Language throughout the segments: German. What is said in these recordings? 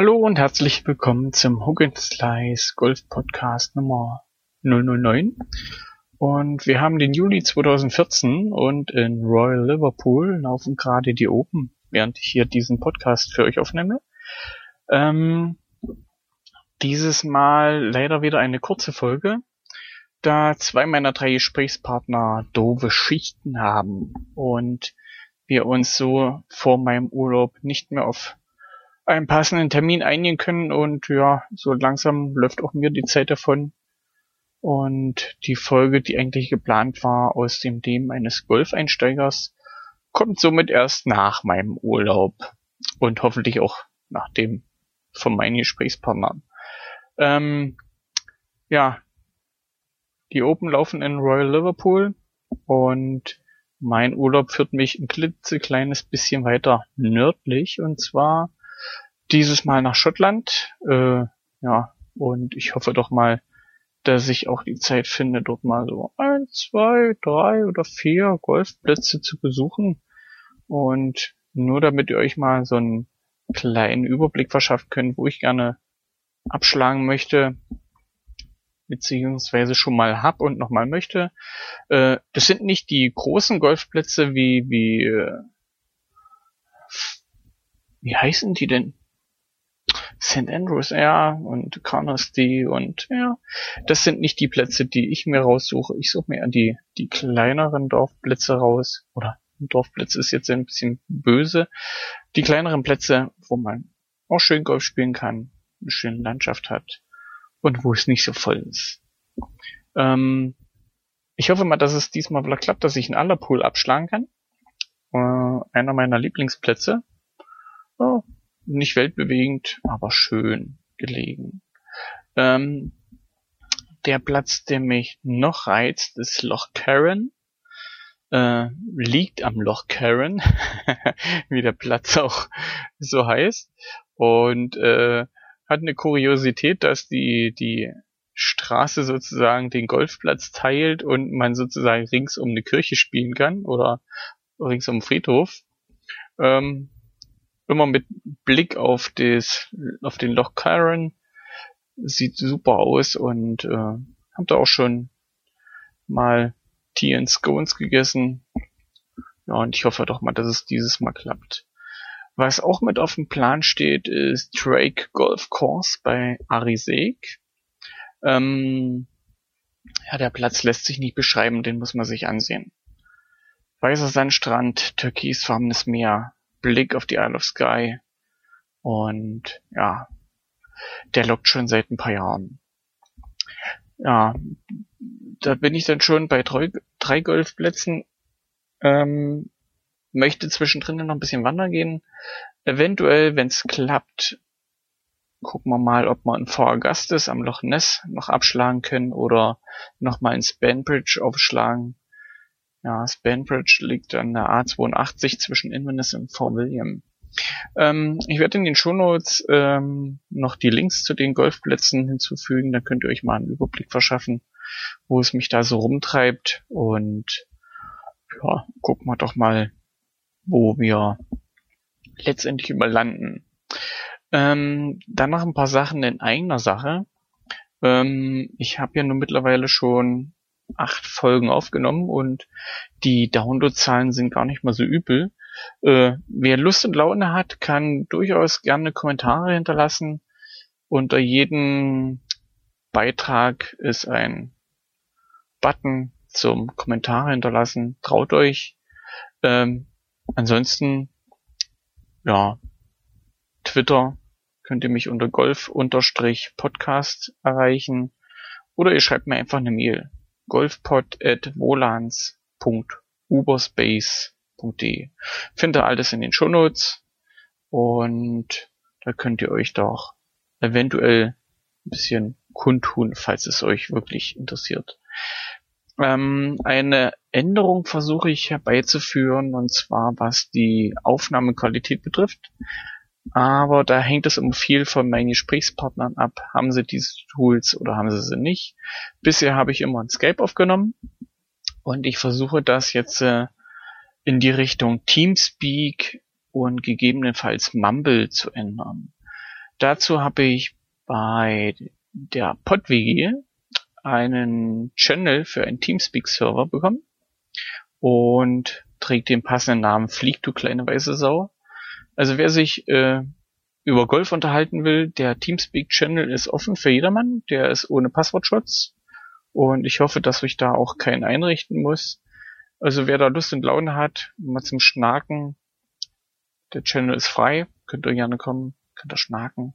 Hallo und herzlich willkommen zum Hook Slice Golf Podcast Nummer 009. Und wir haben den Juli 2014 und in Royal Liverpool laufen gerade die Open, während ich hier diesen Podcast für euch aufnehme. Ähm, dieses Mal leider wieder eine kurze Folge, da zwei meiner drei Gesprächspartner doofe Schichten haben und wir uns so vor meinem Urlaub nicht mehr auf einen passenden Termin einigen können und ja, so langsam läuft auch mir die Zeit davon. Und die Folge, die eigentlich geplant war aus dem Leben eines Golfeinsteigers, kommt somit erst nach meinem Urlaub und hoffentlich auch nach dem von meinen Gesprächspartnern. Ähm, ja, die Open laufen in Royal Liverpool und mein Urlaub führt mich ein klitzekleines bisschen weiter nördlich und zwar dieses Mal nach Schottland. Äh, ja, und ich hoffe doch mal, dass ich auch die Zeit finde, dort mal so ein, zwei, drei oder vier Golfplätze zu besuchen. Und nur damit ihr euch mal so einen kleinen Überblick verschaffen könnt, wo ich gerne abschlagen möchte, beziehungsweise schon mal hab und nochmal möchte. Äh, das sind nicht die großen Golfplätze wie, wie, äh, wie heißen die denn? St. Andrews, ja, und Carnoustie und ja, das sind nicht die Plätze, die ich mir raussuche. Ich suche mir die, die kleineren Dorfplätze raus. Oder Dorfplatz ist jetzt ein bisschen böse. Die kleineren Plätze, wo man auch schön Golf spielen kann, eine schöne Landschaft hat und wo es nicht so voll ist. Ähm, ich hoffe mal, dass es diesmal klappt, dass ich einen Allerpool abschlagen kann. Äh, einer meiner Lieblingsplätze. Oh, nicht weltbewegend, aber schön gelegen. Ähm, der Platz, der mich noch reizt, ist Loch Karen. Äh, liegt am Loch Karen, wie der Platz auch so heißt. Und äh, hat eine Kuriosität, dass die, die Straße sozusagen den Golfplatz teilt und man sozusagen rings um eine Kirche spielen kann oder rings um den Friedhof. Ähm, immer mit Blick auf das, auf den Loch Kyron. Sieht super aus und äh, hab da auch schon mal Tea and Scones gegessen. Ja, und ich hoffe doch mal, dass es dieses Mal klappt. Was auch mit auf dem Plan steht, ist Drake Golf Course bei Arisek. Ähm, ja, der Platz lässt sich nicht beschreiben, den muss man sich ansehen. Weißer Sandstrand, türkisfarbenes Meer, Blick auf die Isle of Skye. Und ja, der lockt schon seit ein paar Jahren. Ja, da bin ich dann schon bei drei, drei Golfplätzen. Ähm, möchte zwischendrin noch ein bisschen wandern gehen. Eventuell, wenn es klappt, gucken wir mal, ob wir in Fort Augustus am Loch Ness noch abschlagen können oder nochmal ins Banbridge aufschlagen. Ja, Spanbridge liegt an der A82 zwischen Inverness und Fort William. Ähm, ich werde in den Shownotes ähm, noch die Links zu den Golfplätzen hinzufügen, dann könnt ihr euch mal einen Überblick verschaffen, wo es mich da so rumtreibt und ja, gucken wir doch mal, wo wir letztendlich überlanden. Ähm, dann noch ein paar Sachen in eigener Sache. Ähm, ich habe ja nun mittlerweile schon acht Folgen aufgenommen und die Downloadzahlen sind gar nicht mal so übel. Äh, wer Lust und Laune hat, kann durchaus gerne Kommentare hinterlassen. Unter jedem Beitrag ist ein Button zum Kommentare hinterlassen. Traut euch. Ähm, ansonsten, ja, Twitter könnt ihr mich unter golf-podcast erreichen oder ihr schreibt mir einfach eine Mail golfpod@volans.uberspace.de. Findet ihr alles in den Shownotes und da könnt ihr euch doch eventuell ein bisschen kundtun, falls es euch wirklich interessiert. Ähm, eine Änderung versuche ich herbeizuführen und zwar was die Aufnahmequalität betrifft. Aber da hängt es immer viel von meinen Gesprächspartnern ab. Haben sie diese Tools oder haben sie sie nicht? Bisher habe ich immer ein Skype aufgenommen und ich versuche das jetzt äh, in die Richtung Teamspeak und gegebenenfalls Mumble zu ändern. Dazu habe ich bei der PodWG einen Channel für einen Teamspeak-Server bekommen und trägt den passenden Namen Flieg, du kleine weiße Sau. Also wer sich äh, über Golf unterhalten will, der Teamspeak-Channel ist offen für jedermann. Der ist ohne Passwortschutz. Und ich hoffe, dass ich da auch keinen einrichten muss. Also wer da Lust und Laune hat, mal zum Schnaken, der Channel ist frei, könnt ihr gerne kommen, könnt ihr schnaken.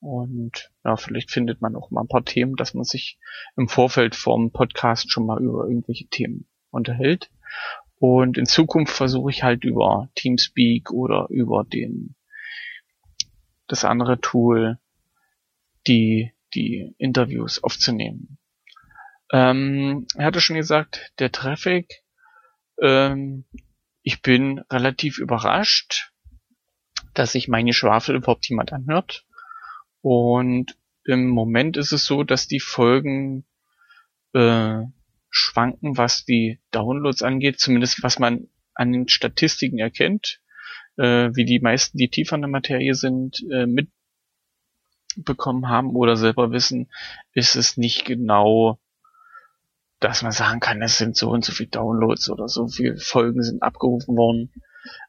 Und ja, vielleicht findet man auch mal ein paar Themen, dass man sich im Vorfeld vom Podcast schon mal über irgendwelche Themen unterhält. Und in Zukunft versuche ich halt über Teamspeak oder über den das andere Tool die die Interviews aufzunehmen. Ähm, er hatte schon gesagt, der Traffic. Ähm, ich bin relativ überrascht, dass sich meine Schwafel überhaupt jemand anhört. Und im Moment ist es so, dass die Folgen äh, schwanken, was die Downloads angeht, zumindest was man an den Statistiken erkennt, äh, wie die meisten, die tiefer in der Materie sind, äh, mitbekommen haben oder selber wissen, ist es nicht genau, dass man sagen kann, es sind so und so viele Downloads oder so viele Folgen sind abgerufen worden.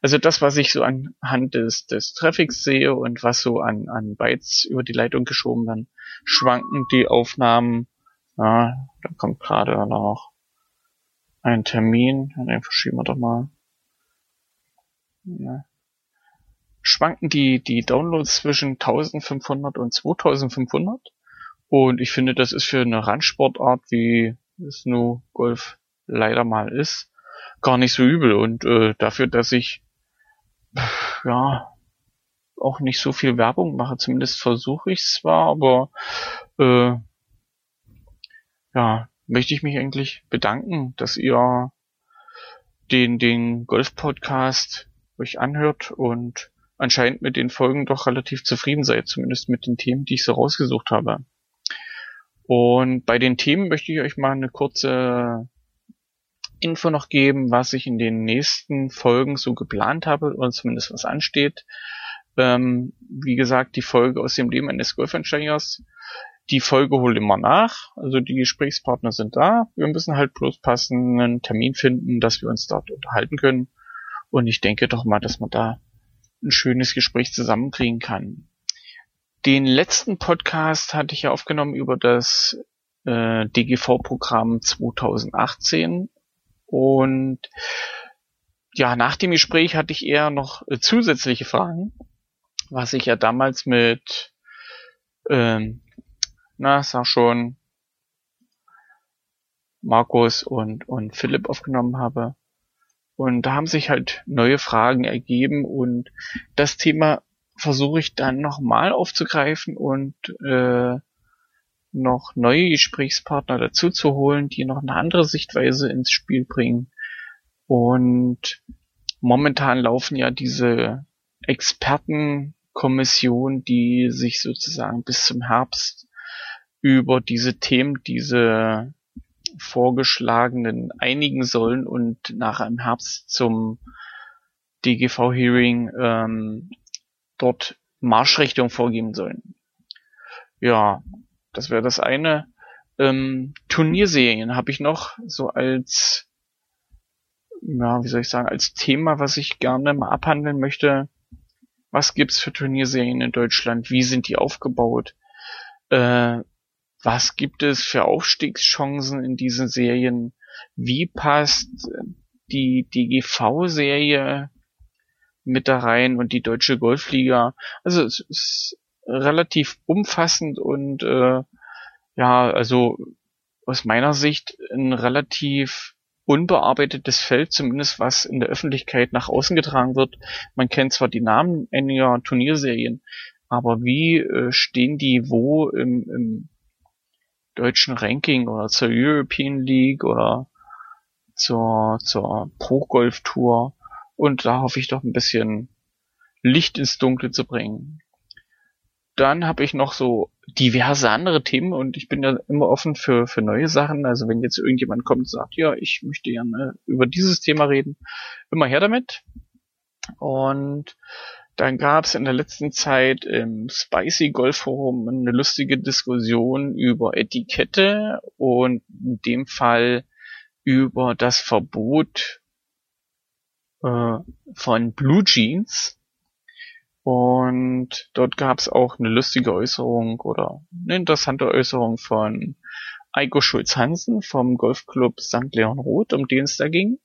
Also das, was ich so anhand des, des Traffics sehe und was so an, an Bytes über die Leitung geschoben werden, schwanken die Aufnahmen. Ja, da kommt gerade noch ein Termin. Den verschieben wir doch mal. Ja. Schwanken die, die Downloads zwischen 1500 und 2500. Und ich finde, das ist für eine Randsportart, wie es nur Golf leider mal ist, gar nicht so übel. Und äh, dafür, dass ich ja auch nicht so viel Werbung mache, zumindest versuche ich zwar, aber äh, ja, möchte ich mich eigentlich bedanken, dass ihr den, den Golf-Podcast euch anhört und anscheinend mit den Folgen doch relativ zufrieden seid, zumindest mit den Themen, die ich so rausgesucht habe. Und bei den Themen möchte ich euch mal eine kurze Info noch geben, was ich in den nächsten Folgen so geplant habe oder zumindest was ansteht. Ähm, wie gesagt, die Folge aus dem Leben eines Golfeinsteigers. Die Folge holt immer nach. Also die Gesprächspartner sind da. Wir müssen halt bloß passenden Termin finden, dass wir uns dort unterhalten können. Und ich denke doch mal, dass man da ein schönes Gespräch zusammenkriegen kann. Den letzten Podcast hatte ich ja aufgenommen über das äh, DGV-Programm 2018 und ja, nach dem Gespräch hatte ich eher noch äh, zusätzliche Fragen, was ich ja damals mit, ähm, na, sag schon, Markus und, und Philipp aufgenommen habe. Und da haben sich halt neue Fragen ergeben und das Thema versuche ich dann nochmal aufzugreifen und äh, noch neue Gesprächspartner dazu zu holen, die noch eine andere Sichtweise ins Spiel bringen. Und momentan laufen ja diese Expertenkommission, die sich sozusagen bis zum Herbst über diese Themen, diese vorgeschlagenen einigen sollen und nachher im Herbst zum DGV-Hearing ähm, dort Marschrichtung vorgeben sollen. Ja, das wäre das eine. Ähm, Turnierserien habe ich noch so als, ja, wie soll ich sagen, als Thema, was ich gerne mal abhandeln möchte. Was gibt's für Turnierserien in Deutschland? Wie sind die aufgebaut? Äh, was gibt es für Aufstiegschancen in diesen Serien? Wie passt die DGV-Serie mit da rein und die deutsche Golfliga? Also es ist relativ umfassend und äh, ja, also aus meiner Sicht ein relativ unbearbeitetes Feld, zumindest was in der Öffentlichkeit nach außen getragen wird. Man kennt zwar die Namen einiger Turnierserien, aber wie äh, stehen die wo im, im deutschen Ranking oder zur European League oder zur, zur Pro Golf Tour? Und da hoffe ich doch ein bisschen Licht ins Dunkle zu bringen dann habe ich noch so diverse andere Themen und ich bin ja immer offen für, für neue Sachen. Also wenn jetzt irgendjemand kommt und sagt, ja, ich möchte gerne über dieses Thema reden, immer her damit. Und Dann gab es in der letzten Zeit im Spicy Golf Forum eine lustige Diskussion über Etikette und in dem Fall über das Verbot äh, von Blue Jeans. Und dort gab es auch eine lustige Äußerung oder eine interessante Äußerung von Eiko Schulz-Hansen vom Golfclub St. Leon Roth, um den es da ging.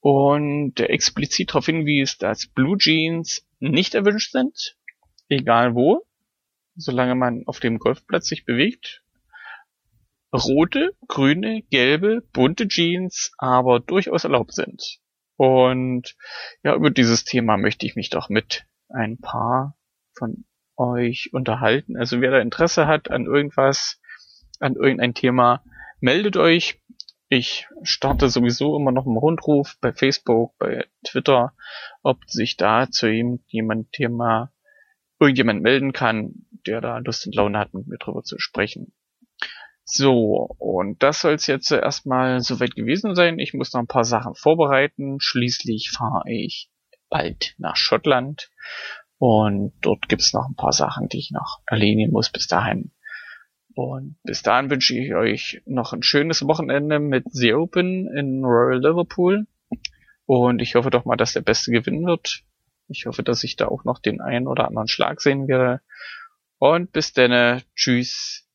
Und explizit darauf hinwies, dass Blue Jeans nicht erwünscht sind, egal wo, solange man auf dem Golfplatz sich bewegt. Rote, grüne, gelbe, bunte Jeans aber durchaus erlaubt sind. Und ja, über dieses Thema möchte ich mich doch mit ein paar von euch unterhalten. Also wer da Interesse hat an irgendwas, an irgendein Thema, meldet euch. Ich starte sowieso immer noch einen Rundruf bei Facebook, bei Twitter, ob sich da zu ihm jemand Thema irgendjemand melden kann, der da Lust und Laune hat, mit mir drüber zu sprechen. So, und das soll es jetzt erstmal soweit gewesen sein. Ich muss noch ein paar Sachen vorbereiten. Schließlich fahre ich bald nach Schottland und dort gibt's noch ein paar Sachen, die ich noch erledigen muss bis dahin. Und bis dahin wünsche ich euch noch ein schönes Wochenende mit The Open in Royal Liverpool. Und ich hoffe doch mal, dass der Beste gewinnen wird. Ich hoffe, dass ich da auch noch den einen oder anderen Schlag sehen werde. Und bis dann. Tschüss.